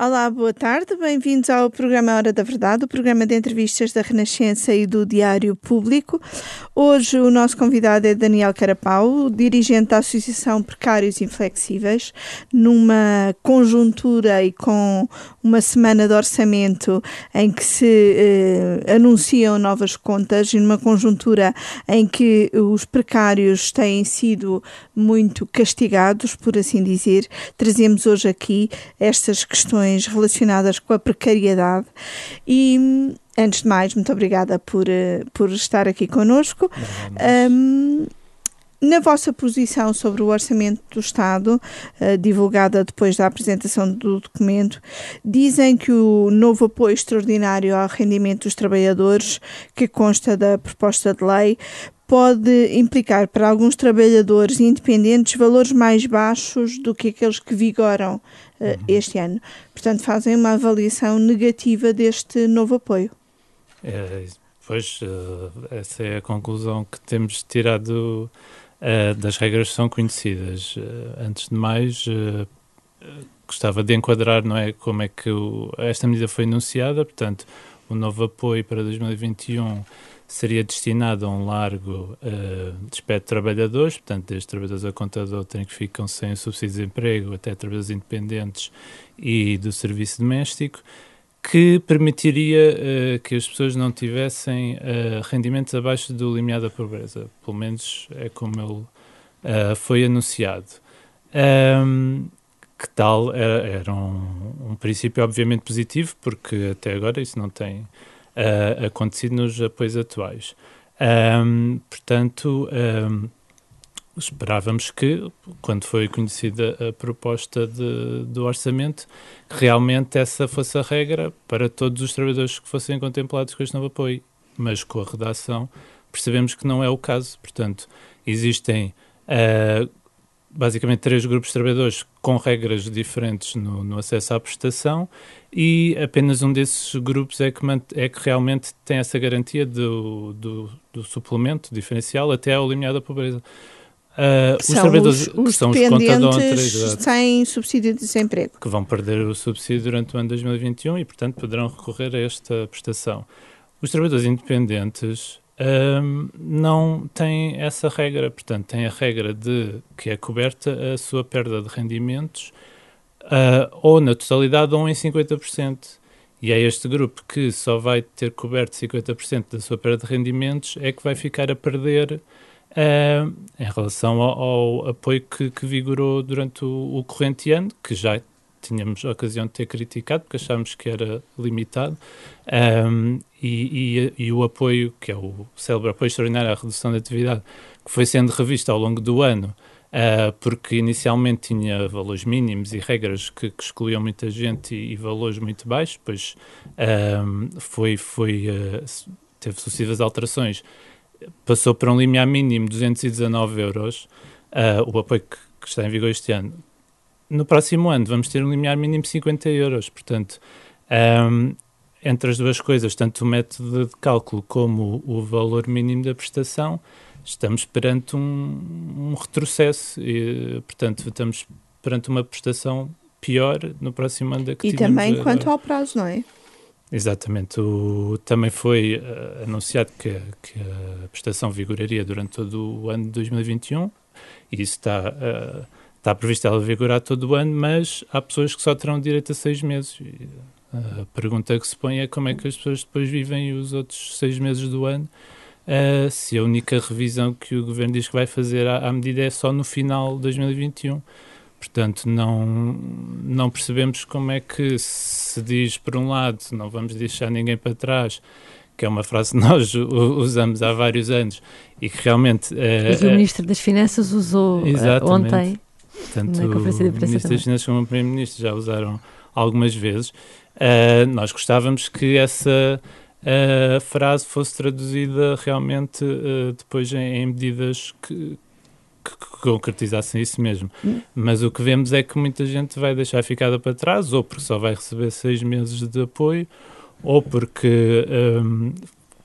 Olá, boa tarde, bem-vindos ao programa Hora da Verdade, o programa de entrevistas da Renascença e do Diário Público. Hoje o nosso convidado é Daniel Carapau, dirigente da Associação Precários Inflexíveis, numa conjuntura e com uma semana de orçamento em que se eh, anunciam novas contas e numa conjuntura em que os precários têm sido muito castigados, por assim dizer, trazemos hoje aqui estas questões relacionadas com a precariedade. E, antes de mais, muito obrigada por, eh, por estar aqui connosco. Um, na vossa posição sobre o Orçamento do Estado, uh, divulgada depois da apresentação do documento, dizem que o novo apoio extraordinário ao rendimento dos trabalhadores, que consta da proposta de lei, pode implicar para alguns trabalhadores independentes valores mais baixos do que aqueles que vigoram uh, este ano. Portanto, fazem uma avaliação negativa deste novo apoio. É, pois, uh, essa é a conclusão que temos tirado uh, das regras que são conhecidas. antes de mais, gostava de enquadrar não é, como é que o, esta medida foi anunciada, portanto, o novo apoio para 2021 seria destinado a um largo uh, espectro de trabalhadores, portanto, desde trabalhadores a contador que ficam sem subsídio de emprego, até trabalhadores independentes e do serviço doméstico, que permitiria uh, que as pessoas não tivessem uh, rendimentos abaixo do limiar da pobreza. Pelo menos é como ele foi anunciado. Um, que tal era, era um, um princípio obviamente positivo, porque até agora isso não tem uh, acontecido nos apoios atuais. Um, portanto, um, esperávamos que, quando foi conhecida a proposta de, do orçamento, que realmente essa fosse a regra para todos os trabalhadores que fossem contemplados com este novo apoio. Mas com a redação percebemos que não é o caso. Portanto, existem uh, basicamente três grupos de trabalhadores com regras diferentes no, no, acesso à prestação e apenas um desses grupos é que, é que realmente tem essa garantia do, do, do suplemento diferencial até ao limiar da pobreza. Uh, os trabalhadores os, os que são os contadores sem subsídio de desemprego. Que vão perder o subsídio durante o ano 2021 e, portanto, poderão recorrer a esta prestação. Os trabalhadores independentes não tem essa regra. Portanto, tem a regra de que é coberta a sua perda de rendimentos uh, ou na totalidade ou em 50%. E é este grupo que só vai ter coberto 50% da sua perda de rendimentos é que vai ficar a perder uh, em relação ao, ao apoio que, que, vigorou durante o, o corrente ano, que já tínhamos a ocasião de ter criticado, porque achámos que era limitado, um, e, e, e, o apoio, que é o célebre apoio extraordinário à redução da atividade, que foi sendo revisto ao longo do ano, uh, porque inicialmente tinha valores mínimos e regras que, que excluíam muita gente e, e, valores muito baixos, depois um, foi, foi, uh, teve sucessivas alterações, passou para um limiar mínimo de 219 euros, uh, o apoio que, que está em vigor este ano, no próximo ano vamos ter um limiar mínimo de 50 euros. Portanto, um, entre as duas coisas, tanto o método de cálculo como o, o valor mínimo da prestação, estamos perante um, um retrocesso e, portanto, estamos perante uma prestação pior no próximo ano da que E também agora. quanto ao prazo, não é? Exatamente. O, também foi uh, anunciado que, que, a prestação vigoraria durante todo o ano de 2021 e isso está uh, está previsto ela vigorar todo o ano, mas há pessoas que só terão direito a seis meses. E a pergunta que se põe é como é que as pessoas depois vivem os outros seis meses do ano, uh, se a única revisão que o governo diz que vai fazer à, à medida é só no final de 2021. Portanto, não, não percebemos como é que se diz, por um lado, não vamos deixar ninguém para trás, que é uma frase que nós usamos há vários anos e que realmente. Uh, Mas o Ministro das Finanças usou uh, ontem tanto o Ministro das Finanças como o Primeiro-Ministro já usaram algumas vezes. Uh, nós gostávamos que essa uh, frase fosse traduzida realmente uh, depois em, em medidas que, que, concretizassem isso mesmo. Hum. Mas o que vemos é que muita gente vai deixar ficada para trás, ou porque só vai receber seis meses de apoio, ou porque um,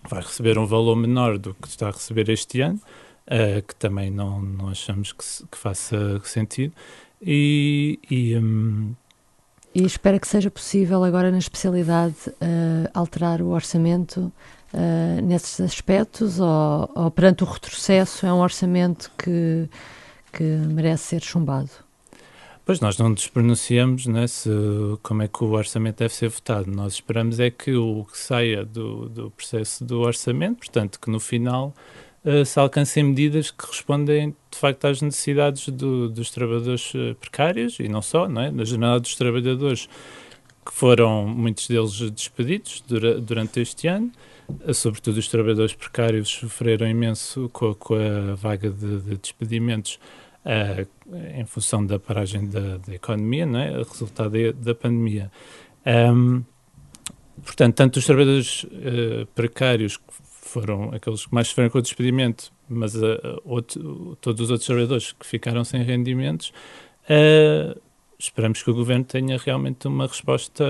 vai receber um valor menor do que está a receber este ano uh, que também não, não achamos que, que faça sentido. E, e, um, E espera que seja possível agora na especialidade uh, alterar o orçamento uh, nesses aspectos ou, ou, perante o retrocesso é um orçamento que, que merece ser chumbado? Pois nós não nos pronunciamos né, se, como é que o orçamento deve ser votado. Nós esperamos é que o que saia do, do processo do orçamento, portanto, que no final se alcancem medidas que respondem de facto às necessidades do, dos trabalhadores uh, precários e não só, não é? na jornada dos trabalhadores que foram muitos deles despedidos dura, durante este ano, uh, sobretudo os trabalhadores precários sofreram imenso com a, com a vaga de, de despedimentos uh, em função da paragem da, da economia, não é? resultado da, da pandemia. Um, portanto, tanto os trabalhadores uh, precários, foram aqueles que mais sofreram com o despedimento, mas uh, outro, todos os outros trabalhadores que ficaram sem rendimentos, uh, esperamos que o governo tenha realmente uma resposta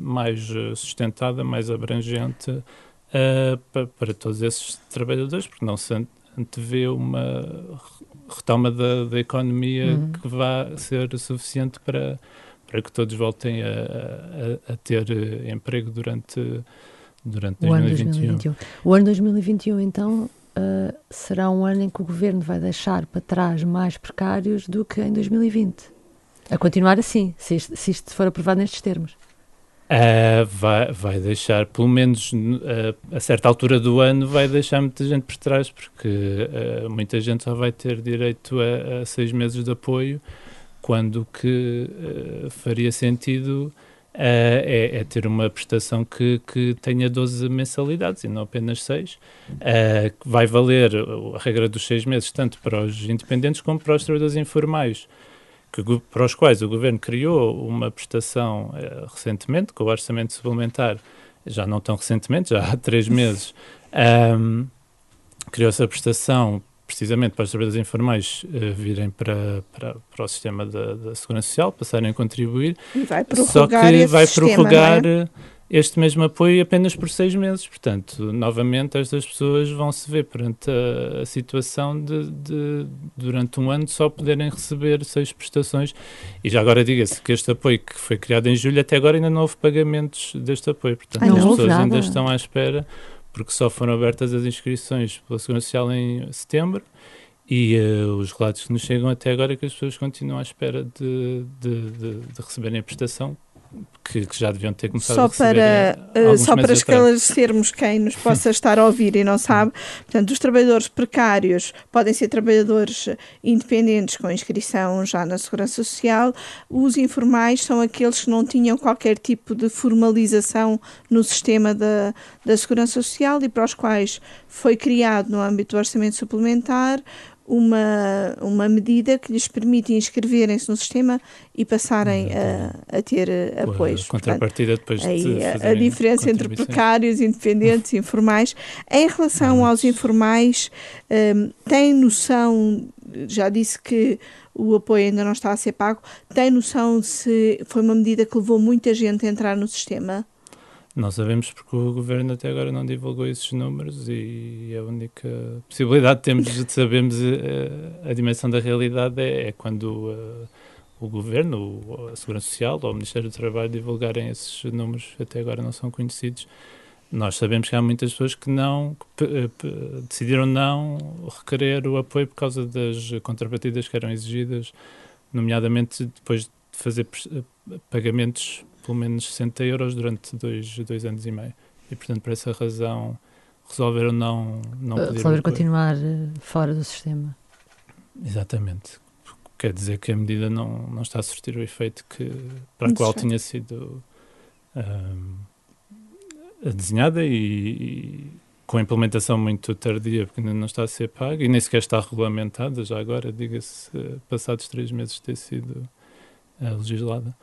mais sustentada, mais abrangente para, para todos esses trabalhadores, porque não se antevê uma retoma da, da economia uhum. que vá ser suficiente para, para que todos voltem a, a, a ter emprego durante, durante 2021. O ano 2021. O ano 2021, então, uh, será um ano em que o governo vai deixar para trás mais precários do que em 2020. A continuar assim, se isto, se isto for aprovado nestes termos. Uh, vai, vai deixar, pelo menos uh, a certa altura do ano, vai deixar muita gente por trás, porque uh, muita gente só vai ter direito a, a, seis meses de apoio, quando que faria sentido é, é, ter uma prestação que, que tenha 12 mensalidades e não apenas seis, que vai valer a regra dos seis meses tanto para os independentes como para os trabalhadores informais que, para os quais o Governo criou uma prestação eh, recentemente, com o orçamento suplementar, já não tão recentemente, já há três meses, um, criou-se a prestação precisamente para os trabalhadores informais uh, virem para, para, para o sistema da, da, Segurança Social, passarem a contribuir. E vai prorrogar Só que vai sistema, prorrogar é? este mesmo apoio apenas por seis meses. Portanto, novamente, estas pessoas vão se ver perante a, a situação de, de, durante um ano, só poderem receber seis prestações. E já agora diga-se que este apoio que foi criado em julho, até agora ainda não houve pagamentos deste apoio. Portanto, Ai, as pessoas ainda estão à espera, porque só foram abertas as inscrições pela Segurança Social em setembro. E uh, os relatos que nos chegam até agora é que as pessoas continuam à espera de, de, de, de receberem a prestação, que, que, já deviam ter começado só a para uh, Só para esclarecermos quem nos possa estar a ouvir e não sabe, portanto, os trabalhadores precários podem ser trabalhadores independentes com inscrição já na Segurança Social, os informais são aqueles que não tinham qualquer tipo de formalização no sistema da, da Segurança Social e para os quais foi criado no âmbito do orçamento suplementar uma, uma medida que lhes permite inscreverem-se no sistema e passarem a, a ter apoios. A contrapartida depois aí, de a, a diferença entre precários, independentes e informais. Em relação aos informais, um, tem noção, já disse que o apoio ainda não está a ser pago, tem noção se foi uma medida que levou muita gente a entrar no sistema? Não sabemos porque o governo até agora não divulgou esses números e a única possibilidade que temos de sabermos a, eh, a dimensão da realidade é, é quando uh, o governo, a Segurança Social ou o Ministério do Trabalho divulgarem esses números até agora não são conhecidos. Nós sabemos que há muitas pessoas que não que, decidiram não requerer o apoio por causa das contrapartidas que eram exigidas, nomeadamente depois de fazer pagamentos pelo menos 60 euros durante dois, dois anos e meio. E, portanto, por essa razão, resolveram não, não uh, Resolver continuar uh, fora do sistema. Exatamente. Quer dizer que a medida não, não está a surtir o efeito que, para o qual tinha sido um, desenhada e, e, com a implementação muito tardia, porque ainda não está a ser paga e nem sequer está regulamentada, já agora, diga-se, passados três meses de ter sido uh, legislada.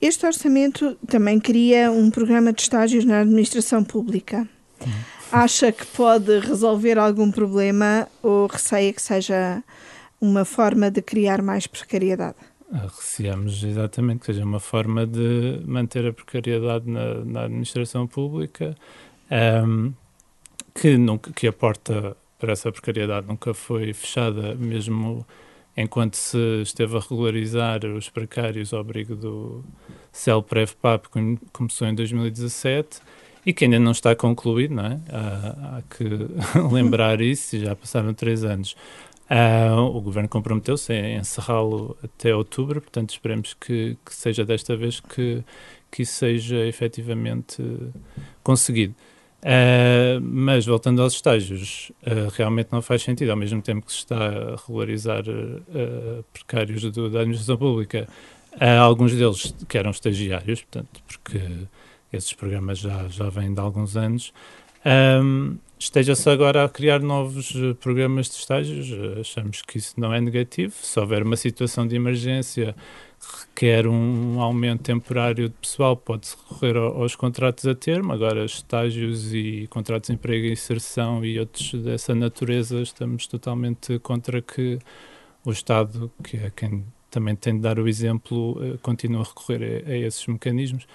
Este orçamento também cria um programa de estágios na administração pública. Acha que pode resolver algum problema ou receia que seja uma forma de criar mais precariedade? Ah, receamos exatamente que seja uma forma de manter a precariedade na, na administração pública, um, que, nunca, que a porta para essa precariedade nunca foi fechada, mesmo enquanto se esteve a regularizar os precários ao abrigo do CELPREV-PAP, que começou em 2017 e que ainda não está concluído, não é? Há, que lembrar isso, já passaram três anos. Uh, o governo comprometeu-se a encerrá-lo até outubro, portanto esperemos que, que, seja desta vez que, que isso seja efetivamente conseguido. Uh, mas voltando aos estágios, uh, realmente não faz sentido, ao mesmo tempo que se está a regularizar uh, precários do, da administração pública, alguns deles que eram estagiários, portanto, porque esses programas já, já vêm de alguns anos, um, esteja-se agora a criar novos programas de estágios. Achamos que isso não é negativo. Se houver uma situação de emergência requer um aumento temporário de pessoal, pode-se recorrer aos contratos a termo. Agora, estágios e contratos de emprego e inserção e outros dessa natureza, estamos totalmente contra que o Estado, que é quem também tem de dar o exemplo, eh, continue a recorrer a, a esses mecanismos.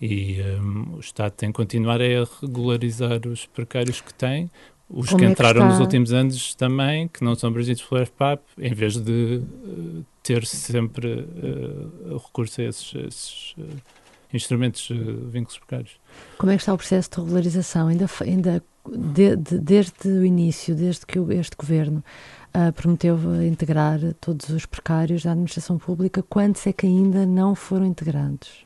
E um, o Estado tem de continuar a regularizar os precários que tem, os Como que entraram é que nos últimos anos também, que não são abrangidos pelo FPAP, em vez de uh, ter sempre uh, recurso a esses, esses uh, instrumentos uh, vínculos precários. Como é que está o processo de regularização? Ainda, ainda de, de, desde o início, desde que este governo uh, prometeu integrar todos os precários da administração pública, quantos é que ainda não foram integrados?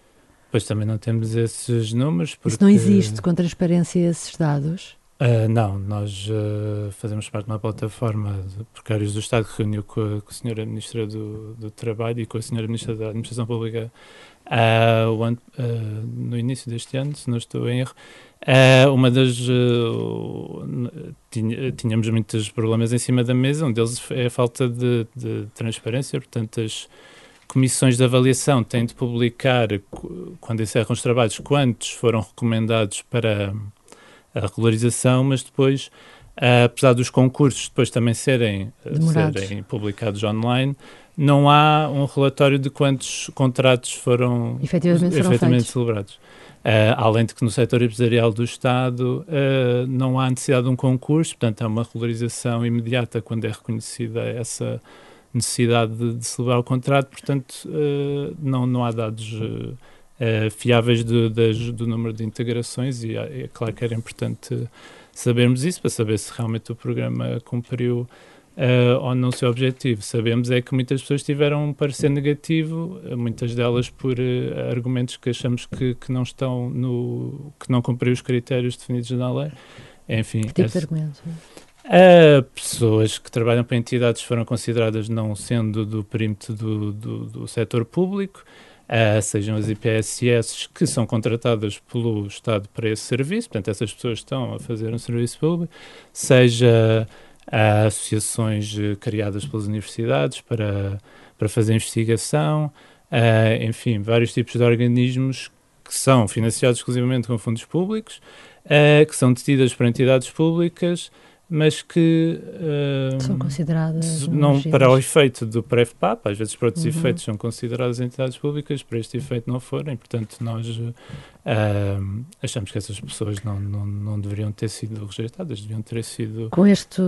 Pois também não temos esses números. Porque... Isso não existe com transparência esses dados? Uh, não, nós uh, fazemos parte de uma plataforma de precários do Estado que reuniu com a, com a senhora Ministra do, do, Trabalho e com a senhora Ministra da Administração Pública uh, no início deste ano, se não estou em erro. uma das. Tínhamos muitos problemas em cima da mesa, um deles é a falta de, de transparência, portanto, as comissões de avaliação têm de publicar, quando encerram os trabalhos, quantos foram recomendados para a regularização, mas depois, uh, apesar dos concursos depois também serem, uh, serem publicados online, não há um relatório de quantos contratos foram efetivamente, efetivamente celebrados. Uh, além de que no setor empresarial do Estado uh, não há necessidade de um concurso, portanto, há uma regularização imediata quando é reconhecida essa necessidade de, de celebrar o contrato, portanto, uh, não, não há dados uh, fiáveis do, das, do número de integrações e é, é claro que era importante sabermos isso para saber se realmente o programa cumpriu uh, ou não o seu objetivo. Sabemos é que muitas pessoas tiveram um parecer negativo, muitas delas por uh, argumentos que achamos que, que não estão no que não cumpriu os critérios definidos na lei. Enfim, que tipo de argumentos? Uh, pessoas que trabalham para entidades foram consideradas não sendo do perímetro do, do, do setor público, uh, sejam as IPSS que são contratadas pelo Estado para esse serviço, portanto, essas pessoas estão a fazer um serviço público, seja uh, associações criadas pelas universidades para, para fazer investigação, uh, enfim, vários tipos de organismos que são financiados exclusivamente com fundos públicos, que são detidas por entidades públicas mas que uh, são consideradas não para o efeito do PREFPAP, às vezes para outros uhum. efeitos são consideradas entidades públicas, para este efeito não forem, portanto nós uh, achamos que essas pessoas não, não, não deveriam ter sido rejeitadas, deviam ter sido com este,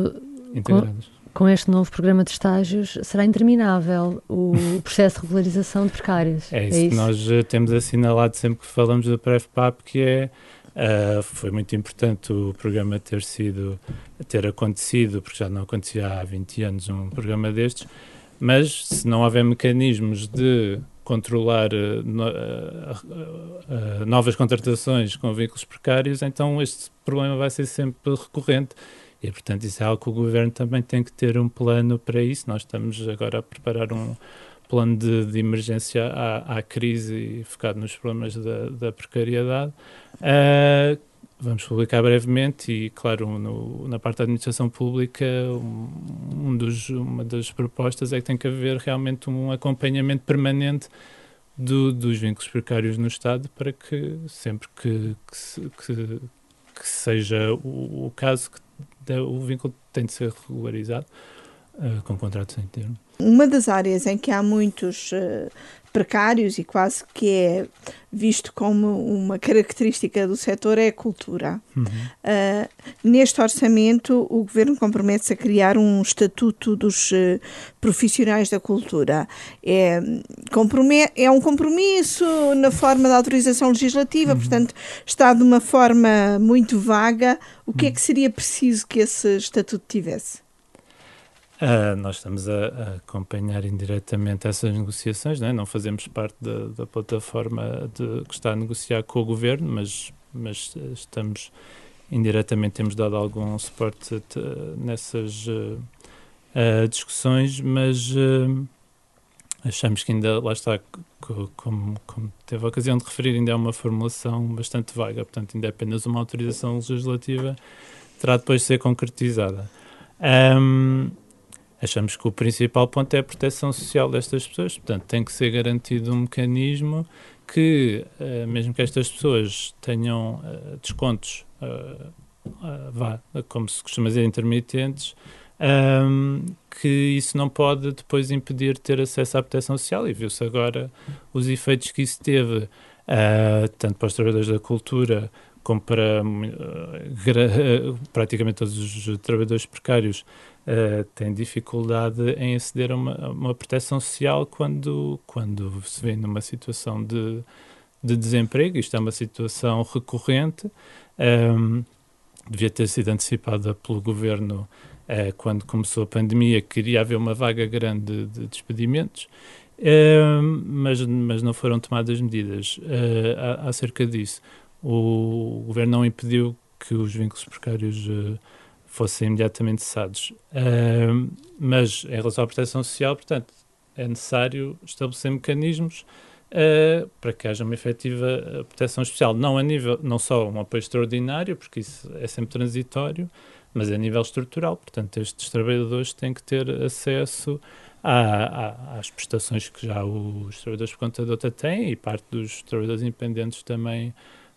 integradas. Com, com este novo programa de estágios será interminável o processo de regularização de precários. É isso, é isso? que nós eh, temos assinalado sempre que falamos do PREFPAP, que é Uh, foi muito importante o programa ter sido, ter acontecido, porque já não acontecia há 20 anos um programa destes, mas se não houver mecanismos de controlar uh, uh, novas contratações com vínculos precários, então este problema vai ser sempre recorrente. E, portanto, isso é algo que o governo também tem que ter um plano para isso. Nós estamos agora a preparar um, plano de, de emergência à, à, crise e focado nos problemas da, da precariedade. Uh, vamos publicar brevemente e, claro, no, na parte da administração pública, um, um dos, uma das propostas é que tem que haver realmente um acompanhamento permanente do, dos vínculos precários no Estado para que sempre que, que, que, que seja o, o, caso que o vínculo tem de ser regularizado com contratos em termo. Uma das áreas em que há muitos uh, precários e quase que é visto como uma característica do setor é a cultura. Uhum. Uh, neste orçamento, o governo compromete-se a criar um estatuto dos uh, profissionais da cultura. É, é um compromisso na forma da autorização legislativa, uhum. portanto, está de uma forma muito vaga. O que é uhum. que seria preciso que esse estatuto tivesse? Uh, nós estamos a, a, acompanhar indiretamente essas negociações, não, é? não fazemos parte da, da plataforma de, que está a negociar com o governo, mas, mas estamos indiretamente, temos dado algum suporte nessas uh, uh, discussões, mas achamos que ainda, lá está, como, como, teve a ocasião de referir, ainda é uma formulação bastante vaga, portanto, ainda é apenas uma autorização legislativa, terá depois de ser concretizada. Um, achamos que o principal ponto é a proteção social destas pessoas, portanto, tem que ser garantido um mecanismo que, uh, mesmo que estas pessoas tenham uh, descontos, uh, vá, como se costuma dizer, intermitentes, um, que isso não pode depois impedir de ter acesso à proteção social, e viu-se agora os efeitos que isso teve, tanto para os trabalhadores da cultura, como para praticamente todos os trabalhadores precários, uh, têm dificuldade em aceder a uma, a uma, proteção social quando, quando se vê numa situação de, de desemprego. Isto é uma situação recorrente, um, ehm, devia ter sido antecipada pelo governo uh, quando começou a pandemia, queria haver uma vaga grande de despedimentos. Uh, mas, mas não foram tomadas medidas uh, acerca disso. O governo não impediu que os vínculos precários uh, fossem imediatamente cessados. Uh, mas em relação à proteção social, portanto, é necessário estabelecer mecanismos uh, para que haja uma efetiva ah, proteção especial, não a nível, não só um apoio extraordinário, porque isso é sempre transitório, mas a nível estrutural. Portanto, estes trabalhadores têm que ter acesso à, à, às prestações que já os trabalhadores por conta de outra têm e parte dos trabalhadores independentes também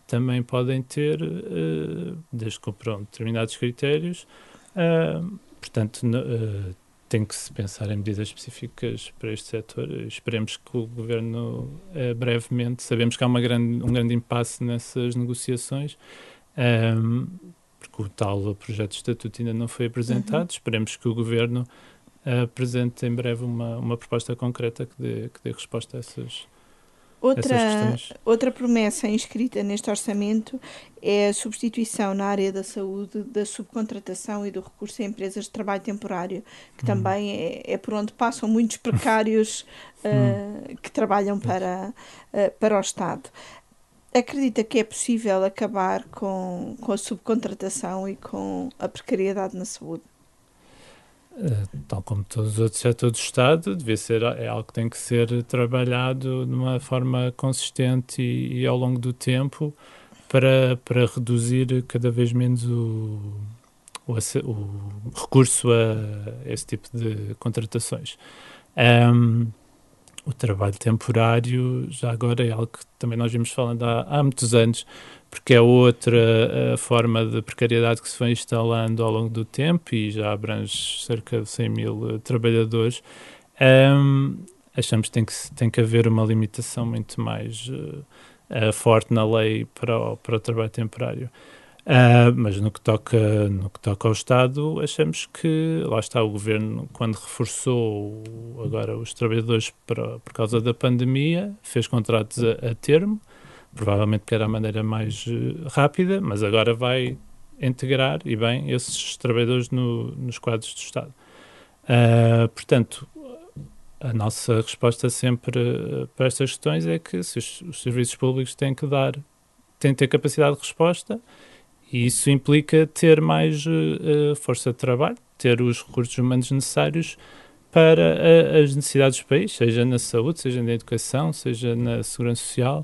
também podem ter, uh, desde que cumpram determinados critérios. Uh, portanto, uh, tem que se pensar em medidas específicas para este setor. Esperemos que o governo brevemente, sabemos que há uma grande, um grande impasse nessas negociações, um, porque o tal projeto de estatuto ainda não foi apresentado. Uhum. Esperemos que o governo apresente em breve uma, uma proposta concreta que dê, que dê resposta a essas Outra, outra promessa inscrita neste orçamento é a substituição na área da saúde da subcontratação e do recurso a empresas de trabalho temporário, que hum. também é, é, por onde passam muitos precários uh, que trabalham para, uh, para o Estado. Acredita que é possível acabar com, com a subcontratação e com a precariedade na saúde? Eh, tal como todos os outros setores do Estado, devia ser, é algo que tem que ser trabalhado de uma forma consistente e, e ao longo do tempo para, para reduzir cada vez menos o, o, o recurso a esse tipo de contratações. Um, o trabalho temporário, já agora, é algo que também nós vimos falando há, há muitos anos, porque é outra forma de precariedade que se foi instalando ao longo do tempo e já abrange cerca de 100 mil uh, trabalhadores. Um, achamos que tem, que tem que haver uma limitação muito mais uh, forte na lei para o, para o trabalho temporário. Uh, mas no que, toca, no que toca ao Estado, achamos que lá está o governo, quando reforçou agora os trabalhadores para, por causa da pandemia, fez contratos a, a termo provavelmente que era a maneira mais uh, rápida, mas agora vai integrar, e bem, esses trabalhadores no, nos quadros do Estado. Uh, portanto, a nossa resposta sempre uh, para estas questões é que os, os, serviços públicos têm que dar, têm que ter capacidade de resposta, e isso implica ter mais força de trabalho, ter os recursos humanos necessários para as necessidades do país, seja na saúde, seja na educação, seja na segurança social,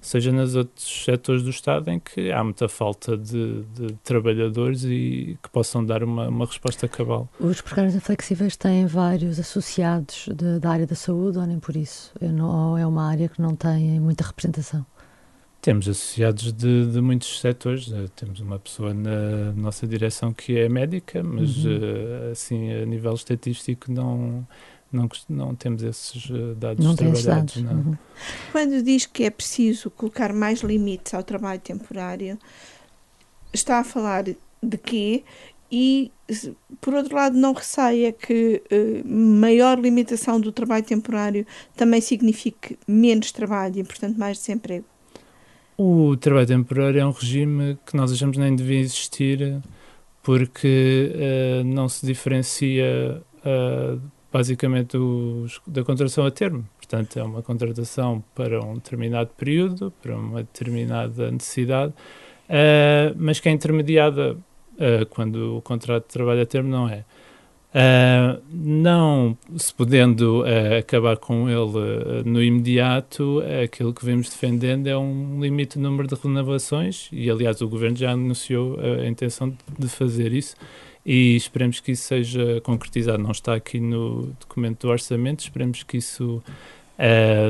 seja nos outros setores do Estado em que há muita falta de, de trabalhadores e que possam dar uma, uma resposta cabal. Os precários inflexíveis têm vários associados de, da área da saúde ou nem por isso? Não, ou é uma área que não tem muita representação? Temos associados de, de muitos setores. Uh, temos uma pessoa na nossa direção que é médica, mas uhum. uh, assim a nível estatístico não não, não temos esses dados não trabalhados. Dados. Não. Uhum. Quando diz que é preciso colocar mais limites ao trabalho temporário, está a falar de quê? E, por outro lado, não receia que uh, maior limitação do trabalho temporário também signifique menos trabalho e, portanto, mais desemprego? O trabalho temporário é um regime que nós achamos nem devia existir porque uh, não se diferencia uh, basicamente dos, da contratação a termo. Portanto, é uma contratação para um determinado período, para uma determinada necessidade, uh, mas que é intermediada uh, quando o contrato de trabalho a termo não é. Uh, não se podendo acabar com ele no imediato, aquilo que vemos defendendo é um limite no número de renovações e, aliás, o Governo já anunciou a intenção de fazer isso e esperemos que isso seja concretizado. Não está aqui no documento do orçamento, esperemos que isso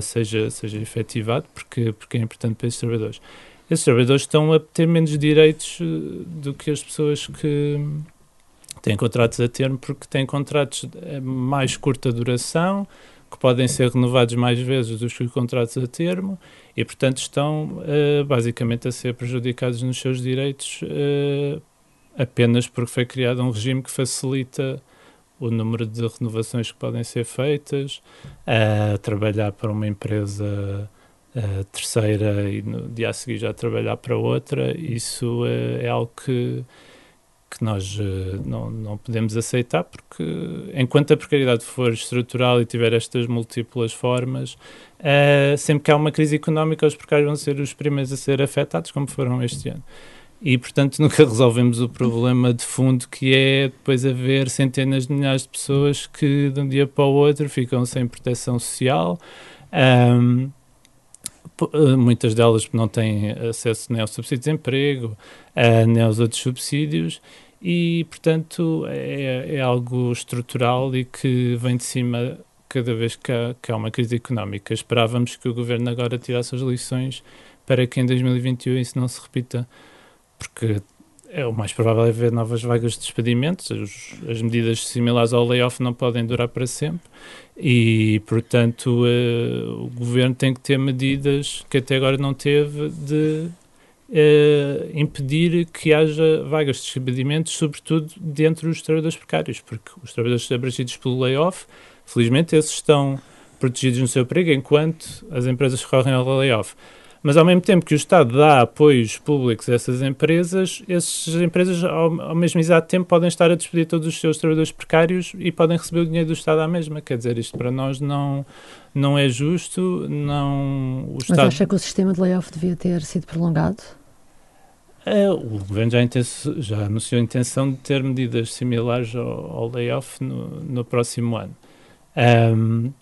seja, seja efetivado, porque, porque é importante para esses trabalhadores. Esses trabalhadores estão a ter menos direitos do que as pessoas que têm contratos a termo porque têm contratos de mais curta duração, que podem ser renovados mais vezes do que os contratos a termo e, portanto, estão uh, basicamente a ser prejudicados nos seus direitos uh, apenas porque foi criado um regime que facilita o número de renovações que podem ser feitas, a trabalhar para uma empresa terceira e no dia a seguir já trabalhar para outra, isso é algo que que nós uh, não, não podemos aceitar, porque enquanto a precariedade for estrutural e tiver estas múltiplas formas, uh, sempre que há uma crise económica, os precários vão ser os primeiros a ser afetados, como foram este ano. E, portanto, nunca resolvemos o problema de fundo, que é depois haver centenas de milhares de pessoas que, de um dia para o outro, ficam sem proteção social. Um, eh, muitas delas não têm acesso nem ao subsídio de desemprego, uh, nem aos outros subsídios, e, portanto, é, é, algo estrutural e que vem de cima cada vez que há, que há uma crise económica. Esperávamos que o governo agora tirasse as lições para que em 2021 isso não se repita, porque é o mais provável é haver novas vagas de despedimentos, as, as medidas similares ao layoff não podem durar para sempre e, portanto, uh, o governo tem que ter medidas que até agora não teve de uh, impedir que haja vagas de despedimentos, sobretudo dentro dos trabalhadores precários, porque os trabalhadores abrangidos pelo layoff, felizmente, esses estão protegidos no seu emprego, enquanto as empresas recorrem ao layoff. Mas ao mesmo tempo que o Estado dá apoios públicos a essas empresas, essas empresas ao, ao, mesmo exato tempo podem estar a despedir todos os seus trabalhadores precários e podem receber o dinheiro do Estado à mesma. Quer dizer, isto para nós não, não é justo, não... O Estado... Mas acha que o sistema de layoff devia ter sido prolongado? É, o governo já, já, anunciou a intenção de ter medidas similares ao, ao layoff no, no, próximo ano. Um,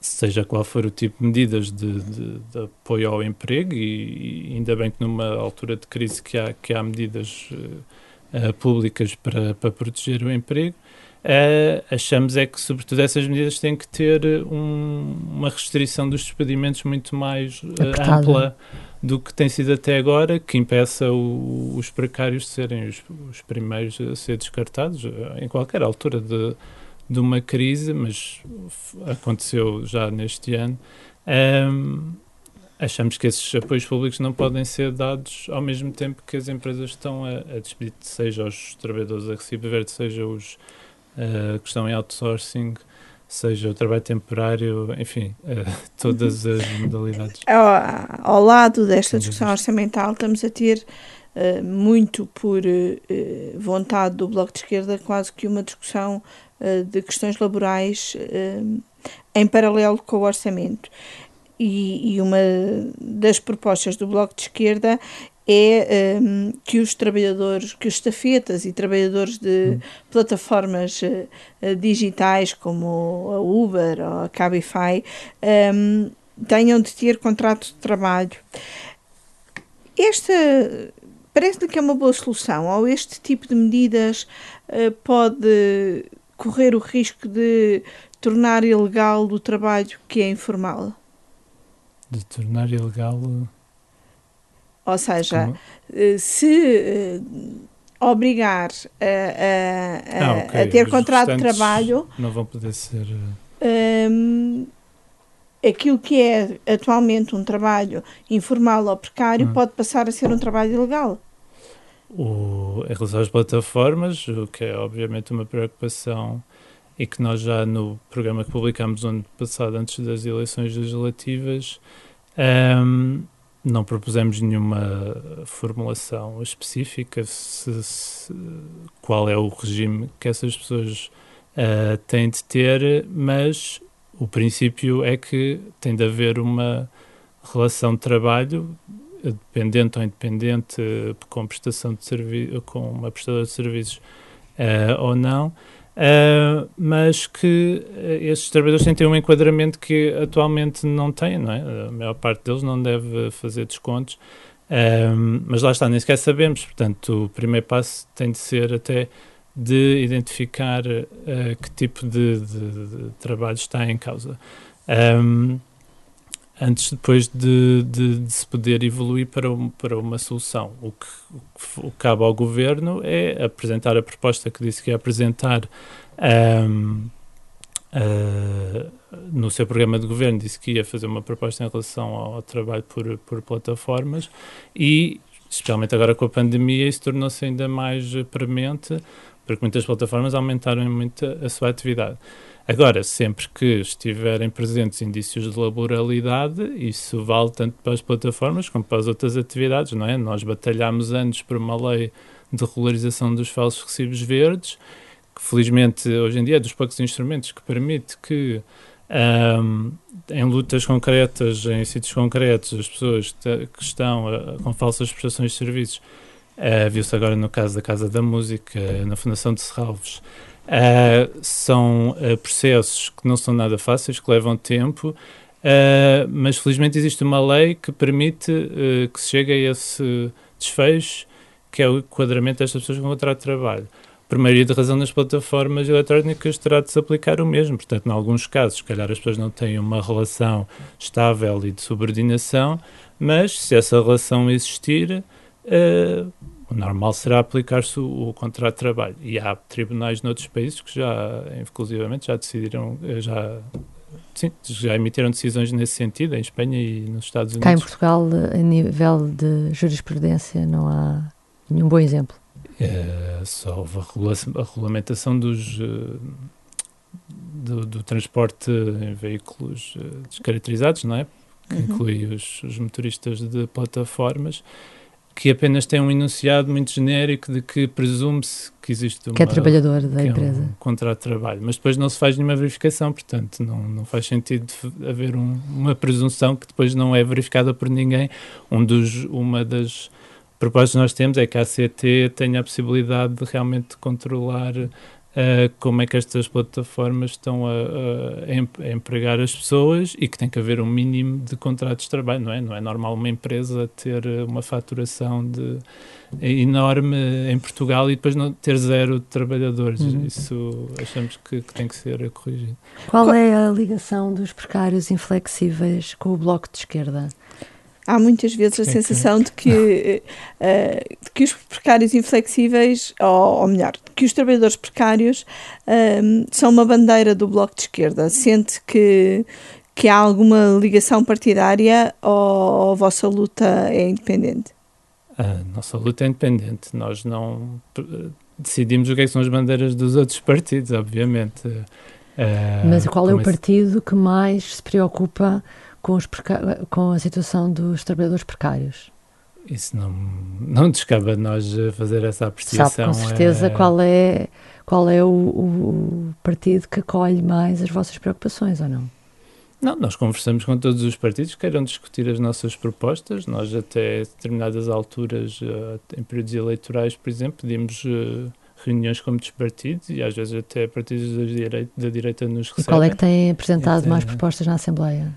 seja qual for o tipo de medidas de, de, de apoio ao emprego, e, e, ainda bem que numa altura de crise que há, que há medidas uh, públicas para, para proteger o emprego, Uh, achamos é que, sobretudo, essas medidas têm que ter um, uma restrição dos despedimentos muito mais uh, ampla do que tem sido até agora, que impeça o, os precários de serem os, os, primeiros a ser descartados em qualquer altura de, de uma crise, mas aconteceu já neste ano. Um, achamos que esses apoios públicos não podem ser dados ao mesmo tempo que as empresas estão a, a despedir, seja os trabalhadores a recibo verde, seja os uh, que estão em outsourcing, seja o trabalho temporário, enfim, uh, todas as modalidades. Ao, ao lado desta discussão orçamental, estamos a ter uh, muito por vontade do Bloco de Esquerda, quase que uma discussão de questões laborais em paralelo com o orçamento. E, e, uma das propostas do Bloco de Esquerda é um, que os trabalhadores, que os estafetas e trabalhadores de hum. plataformas uh, digitais como a Uber ou a Cabify um, tenham de ter contrato de trabalho. Esta parece-lhe que é uma boa solução ou este tipo de medidas uh, pode correr o risco de tornar ilegal o trabalho que é informal? De tornar ilegal Ou seja, uh, se obrigar a, a, a, ah, okay. a ter Os contrato de trabalho. Não vão poder ser. Um, aquilo que é atualmente um trabalho informal ou precário hum. pode passar a ser um trabalho ilegal. O, em relação às plataformas, o que é obviamente uma preocupação e que nós já no programa que publicámos ano passado, antes das eleições legislativas, um, não propusemos nenhuma formulação específica se, se, qual é o regime que essas pessoas uh, têm de ter, mas o princípio é que tem de haver uma relação de trabalho dependente ou independente com prestação de serviço com uma prestadora de serviços uh, ou não uh, mas que esses trabalhadores têm um enquadramento que atualmente não têm não é? a maior parte deles não deve fazer descontos uh, mas lá está, nem sequer sabemos portanto o primeiro passo tem de ser até de identificar uh, que tipo de, de, de, trabalho está em causa. Um, antes depois de, de, de, se poder evoluir para, um, para uma solução. O que, o que cabe ao governo é apresentar a proposta que disse que ia apresentar um, uh, no seu programa de governo, disse que ia fazer uma proposta em relação ao, ao trabalho por, por plataformas e, especialmente agora com a pandemia, isso tornou-se ainda mais premente porque muitas plataformas aumentaram muito a sua atividade. Agora, sempre que estiverem presentes indícios de laboralidade, isso vale tanto para as plataformas como para as outras atividades, não é? Nós batalhámos anos por uma lei de regularização dos falsos recibos verdes, que felizmente hoje em dia é dos poucos instrumentos que permite que um, em lutas concretas, em sítios concretos, as pessoas que estão uh, com falsas prestações de serviços Uh, Viu-se agora no caso da Casa da Música, na Fundação de Serralves. Uh, são uh, processos que não são nada fáceis, que levam tempo, mas felizmente existe uma lei que permite que se chegue a esse desfecho, que é o enquadramento destas pessoas com contrato de trabalho. Por maioria de razão nas plataformas eletrónicas terá de se aplicar o mesmo. Portanto, em alguns casos, se calhar as pessoas não têm uma relação estável e de subordinação, mas se essa relação existir, uh, o normal será aplicar-se o, o, contrato de trabalho. E há tribunais noutros países que já, inclusivamente, já decidiram, eh, já, sim, já emitiram decisões nesse sentido, em Espanha e nos Estados Unidos. Cá em Portugal, a nível de jurisprudência, não há nenhum bom exemplo. É, só houve a, regula a regulamentação dos, uh, do, do, transporte em veículos uh, descaracterizados, não é? Que uhum. inclui os, os motoristas de plataformas que apenas tem um enunciado muito genérico de que presume-se que existe uma, que é trabalhador da empresa. É um contrato de trabalho, mas depois não se faz nenhuma verificação, portanto não, não faz sentido haver um, uma presunção que depois não é verificada por ninguém. Um dos, uma das propostas que nós temos é que a ACT tenha a possibilidade de realmente controlar Uh, como é que estas plataformas estão a, a, a, empregar as pessoas e que tem que haver um mínimo de contratos de trabalho, não é? Não é normal uma empresa ter uma faturação de, enorme em Portugal e depois não ter zero trabalhadores. Uhum. Isso achamos que, que, tem que ser corrigido. Qual é a ligação dos precários inflexíveis com o Bloco de Esquerda? Há muitas vezes a sensação de que, uh, de que os precários inflexíveis, ou, ou melhor, que os trabalhadores precários uh, são uma bandeira do Bloco de Esquerda. Sente que, que há alguma ligação partidária ou a vossa luta é independente? A nossa luta é independente. Nós não decidimos o que, é que são as bandeiras dos outros partidos, obviamente. Uh, Mas qual é o partido que mais se preocupa com, os com a situação dos trabalhadores precários? Isso não, não descaba a nós fazer essa apreciação. Sabe com certeza é... qual é, qual é o, o, partido que acolhe mais as vossas preocupações, ou não? Não, nós conversamos com todos os partidos que queiram discutir as nossas propostas. Nós, até determinadas alturas, eh, em períodos eleitorais, por exemplo, pedimos eh, reuniões com muitos partidos e às vezes até partidos da direita, da direita nos recebem. E qual é que tem apresentado mais propostas na Assembleia?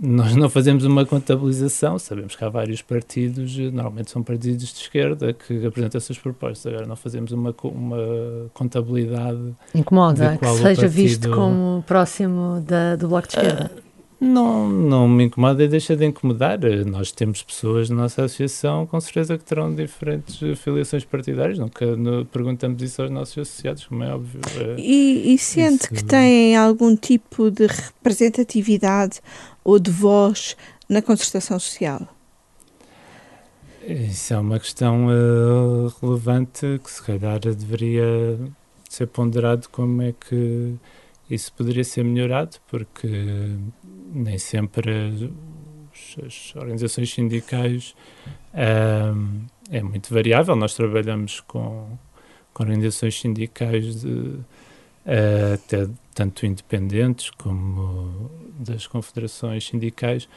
Nós não fazemos uma contabilização, sabemos que há vários partidos, normalmente são partidos de esquerda, que apresentam essas propostas. Agora não fazemos uma, uma contabilidade. Incomoda que seja partido... visto como próximo da, do Bloco de Esquerda? Uh, Não, não me incomoda e deixa de incomodar. Nós temos pessoas na nossa associação, com certeza que terão diferentes filiações partidárias. Nunca perguntamos isso aos nossos associados, como é óbvio. É, e, e, sente isso... que têm algum tipo de representatividade ou de voz na concertação social? Isso é uma questão uh, relevante que se calhar deveria ser ponderado como é que isso poderia ser melhorado, porque nem sempre as, organizações sindicais um, é muito variável. Nós trabalhamos com, com organizações sindicais de, uh, até tanto independentes como das confederações sindicais,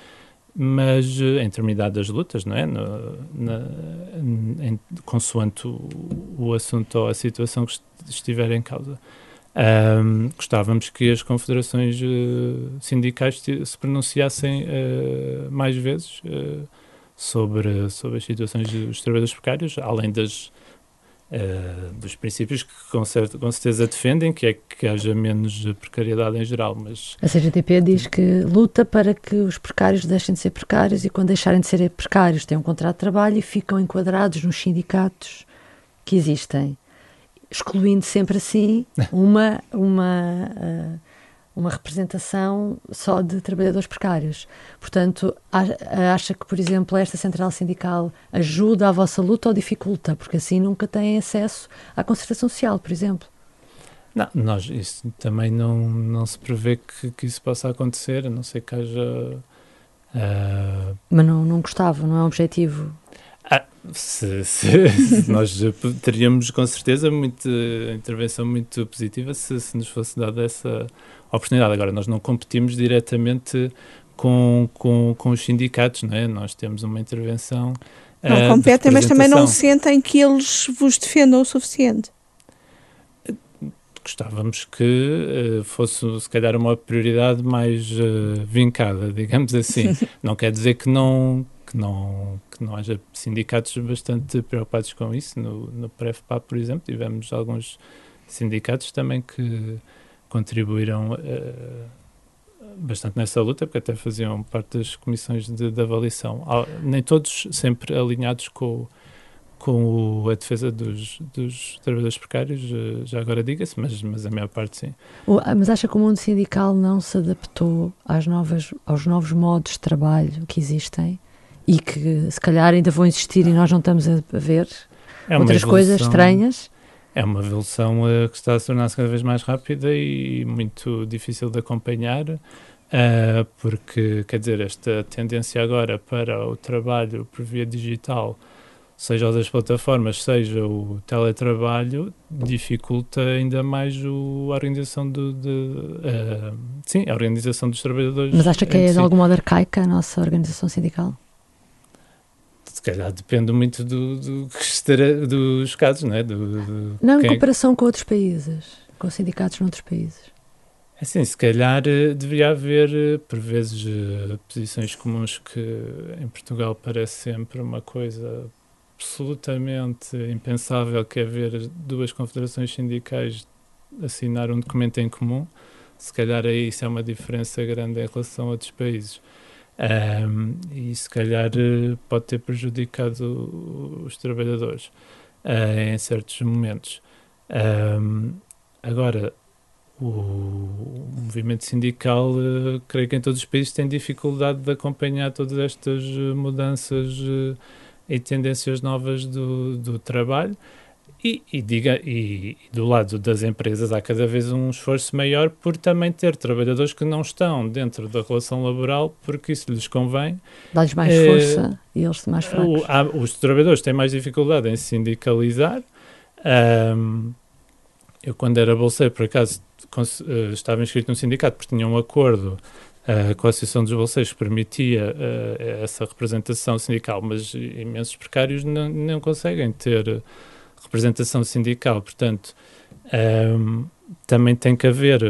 mas uh, em determinadas lutas, não é? No, na, em, consoante o, o assunto ou a situação que estiver em causa. Um, gostávamos que as confederações uh, sindicais se pronunciassem uh, mais vezes uh, sobre, sobre as situações dos trabalhadores precários, além das, dos princípios que com, certo, com, certeza defendem, que é que haja menos precariedade em geral. Mas... A CGTP diz que luta para que os precários deixem de ser precários e quando deixarem de ser precários têm um contrato de trabalho e ficam enquadrados nos sindicatos que existem excluindo sempre assim uma, uma, uh, uma representação só de trabalhadores precários. Portanto, acha que, por exemplo, esta central sindical ajuda a vossa luta ou dificulta? Porque assim nunca têm acesso à concertação social, por exemplo. Não, nós, isso também não, não se prevê que, que isso possa acontecer, a não ser que haja. Uh... Mas não, não gostava, não é um objetivo ah, se, se, se nós teríamos com certeza muita intervenção muito positiva se, se, nos fosse dada essa oportunidade. Agora, nós não competimos diretamente com, com, com os sindicatos, não é? Nós temos uma intervenção. Não uh, competem, mas também não sentem que eles vos defendam o suficiente. Gostávamos que uh, fosse, se calhar, uma prioridade mais uh, vincada, digamos assim. não quer dizer que não que não, que não haja sindicatos bastante preocupados com isso. No, no PREFPAP, por exemplo, tivemos alguns sindicatos também que contribuíram uh, bastante nessa luta, porque até faziam parte das comissões de, de avaliação. Nem todos sempre alinhados com, com o, a defesa dos, dos trabalhadores precários, uh, já agora diga-se, mas, mas a maior parte sim. Mas acha que o mundo sindical não se adaptou às novas, aos novos modos de trabalho que existem? e que se calhar ainda vão existir e nós não estamos a ver é outras evolução, coisas estranhas. É uma evolução uh, que está a tornar-se cada vez mais rápida e muito difícil de acompanhar, uh, porque, quer dizer, esta tendência agora para o trabalho por via digital, seja o das plataformas, seja o teletrabalho, dificulta ainda mais o, a organização do, de, uh, sim, a organização dos trabalhadores. Mas acha que é de algum modo arcaica a nossa organização sindical? Se calhar depende muito do, do dos casos, não é? Do, não, em comparação com outros países, com sindicatos noutros países. É assim, se calhar eh, deveria haver, eh, por vezes, eh, posições comuns que em Portugal parece sempre uma coisa absolutamente impensável, que é ver duas confederações sindicais assinar um documento em comum. Se calhar aí isso é uma diferença grande em relação a outros países. Um, e se calhar eh, pode ter prejudicado os trabalhadores uh, em certos momentos. Um, agora, o movimento sindical, uh, creio que em todos os países tem dificuldade de acompanhar todas estas mudanças uh, e tendências novas do, do trabalho e, e, diga, e, do lado das empresas há cada vez um esforço maior por também ter trabalhadores que não estão dentro da relação laboral porque isso lhes convém. Dá-lhes mais é, força e eles mais fracos. O, há, os trabalhadores têm mais dificuldade em se sindicalizar. Um, eu, quando era bolseiro, por acaso, uh, estava inscrito num sindicato porque tinha um acordo uh, com a Associação dos Bolseiros que permitia uh, essa representação sindical, mas imensos precários não, não conseguem ter representação sindical. Portanto, um, também tem que haver,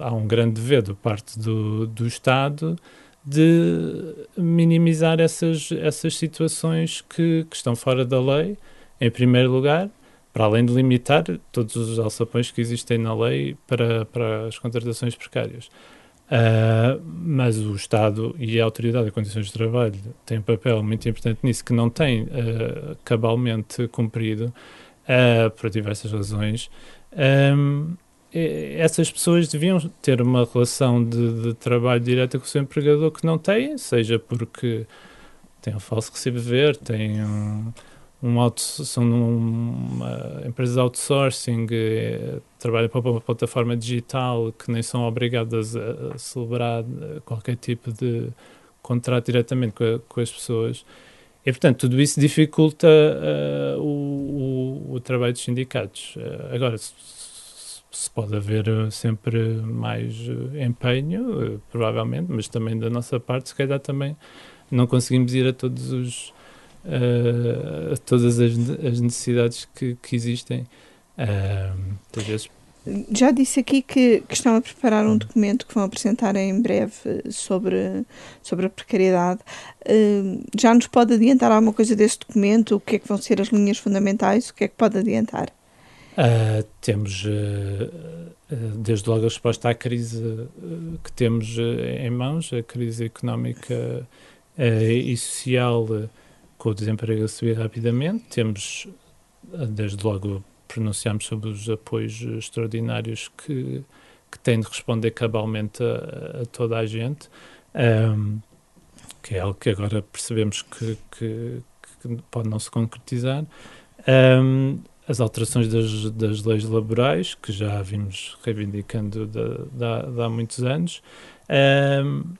há um grande dever do parte do, do Estado de minimizar essas, essas situações que, que estão fora da lei, em primeiro lugar, para além de limitar todos os alçapões que existem na lei para, para as contratações precárias. Uh, mas o Estado e a Autoridade de Condições de Trabalho têm um papel muito importante nisso que não tem uh, cabalmente cumprido uh, por diversas razões. Um, essas pessoas deviam ter uma relação de, de, trabalho direta com o seu empregador que não têm, seja porque têm um falso recibo ver, têm um um auto, são uma empresa de outsourcing, eh, trabalham para uma plataforma digital que nem são obrigadas a, a celebrar eh, qualquer tipo de contrato diretamente com, a, com as pessoas. E, portanto, tudo isso dificulta uh, o, o, trabalho dos sindicatos. Uh, agora, se, pode haver sempre mais empenho, uh, provavelmente, mas também da nossa parte, se calhar também não conseguimos ir a todos os uh, todas as, necessidades que, que existem. Uh, vezes já disse aqui que, que, estão a preparar um documento que vão apresentar em breve sobre, sobre a precariedade. Uh, já nos pode adiantar alguma coisa desse documento? O que é que vão ser as linhas fundamentais? O que é que pode adiantar? Uh, temos, uh, desde logo, a resposta à crise que temos em mãos, a crise económica e social com o desemprego a subir rapidamente. Temos, desde logo, pronunciamos sobre os apoios extraordinários que, que têm de responder cabalmente a, a toda a gente, um, que é algo que agora percebemos que, que, que pode não se concretizar. Um, as alterações das, das leis laborais, que já vimos reivindicando de, há muitos anos. Um,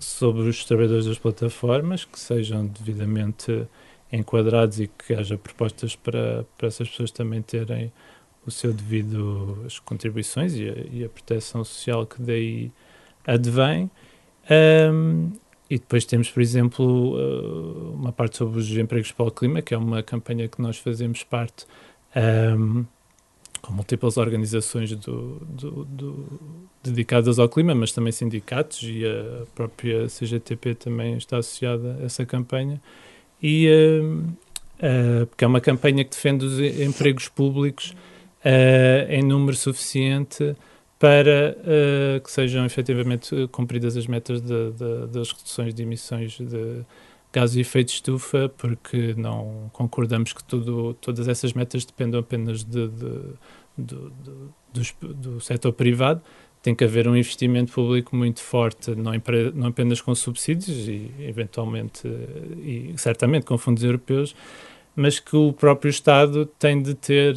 sobre os trabalhadores das plataformas, que sejam devidamente enquadrados e que haja propostas para, para essas pessoas também terem o seu devido as contribuições e a, e a proteção social que daí advém. Um, e depois temos, por exemplo, uh, uma parte sobre os empregos para o clima, que é uma campanha que nós fazemos parte um, com múltiplas organizações do, do, do, dedicadas ao clima, mas também sindicatos e a própria CGTP também está associada a essa campanha. E uh, porque é uma campanha que defende os empregos públicos uh, em número suficiente para que sejam efetivamente cumpridas as metas de, de, das reduções de emissões de gases de efeito de estufa, porque não concordamos que tudo, todas essas metas dependam apenas de do, do, do, do setor privado, tem que haver um investimento público muito forte, não, não apenas com subsídios e eventualmente e certamente com fundos europeus, mas que o próprio Estado tem de ter,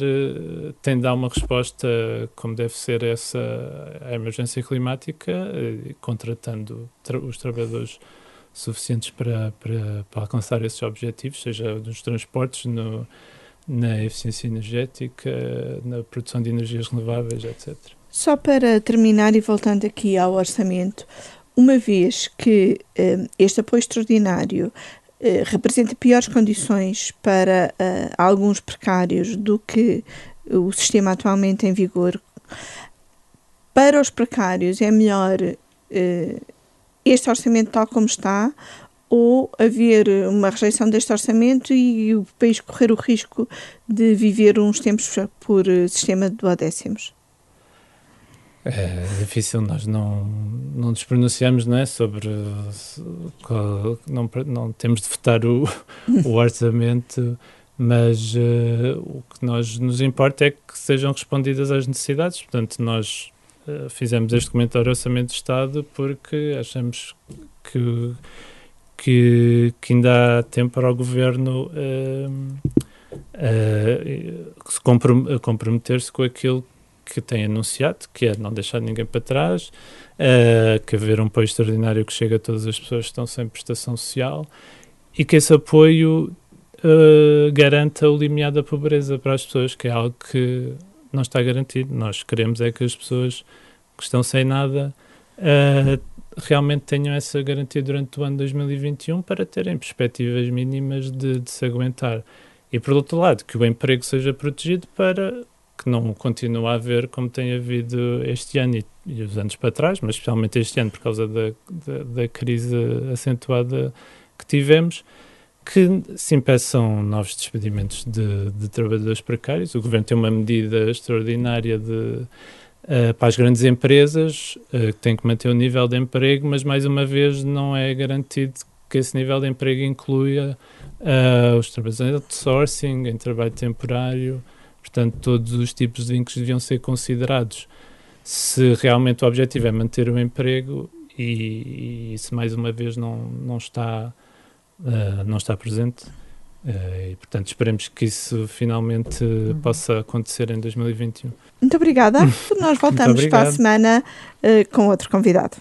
tem de dar uma resposta como deve ser essa a emergência climática, eh, contratando tra os trabalhadores suficientes para, para, para alcançar esses objetivos, seja nos transportes, no, na eficiência energética, na produção de energias renováveis, etc. Só para terminar e voltando aqui ao orçamento, uma vez que eh, este apoio extraordinário eh, representa piores condições para eh, alguns precários do que o sistema atualmente em vigor, para os precários é melhor este orçamento tal como está ou haver uma rejeição deste orçamento e o país correr o risco de viver uns tempos por sistema de duodécimos? É difícil, nós não, não nos pronunciamos não é, sobre. Não, não temos de votar o, o orçamento, mas uh, o que nós, nos importa é que sejam respondidas às necessidades. Portanto, nós uh, fizemos este comentário orçamento de Estado porque achamos que que, que ainda há tempo para o governo uh, se comprom comprometer-se com aquilo que tem anunciado, que é não deixar ninguém para trás, uh, que haver um apoio extraordinário que chega a todas as pessoas que estão sem prestação social e que esse apoio uh, garanta o limiar da pobreza para as pessoas, que é algo que não está garantido. Nós queremos é que as pessoas que estão sem nada uh, realmente tenham essa garantia durante o ano 2021 para terem perspectivas mínimas de, de se aguentar. E, por outro lado, que o emprego seja protegido para que não continue a haver como tem havido este ano e, e os anos para trás, mas especialmente este ano por causa da, da, da crise acentuada que tivemos, que se impeçam novos despedimentos de, de, trabalhadores precários. O governo tem uma medida extraordinária de, Uh, para as grandes empresas, uh, têm que manter o nível de emprego, mas mais uma vez não é garantido que esse nível de emprego inclua uh, os trabalhadores em outsourcing, em trabalho temporário, portanto, todos os tipos de vínculos deviam ser considerados. Se realmente o objetivo é manter o emprego e, e se mais uma vez não, não, está, não está presente, Uh, e, portanto, esperemos que isso finalmente uhum. possa acontecer em 2021. Muito obrigada. Nós voltamos para a semana uh, com outro convidado.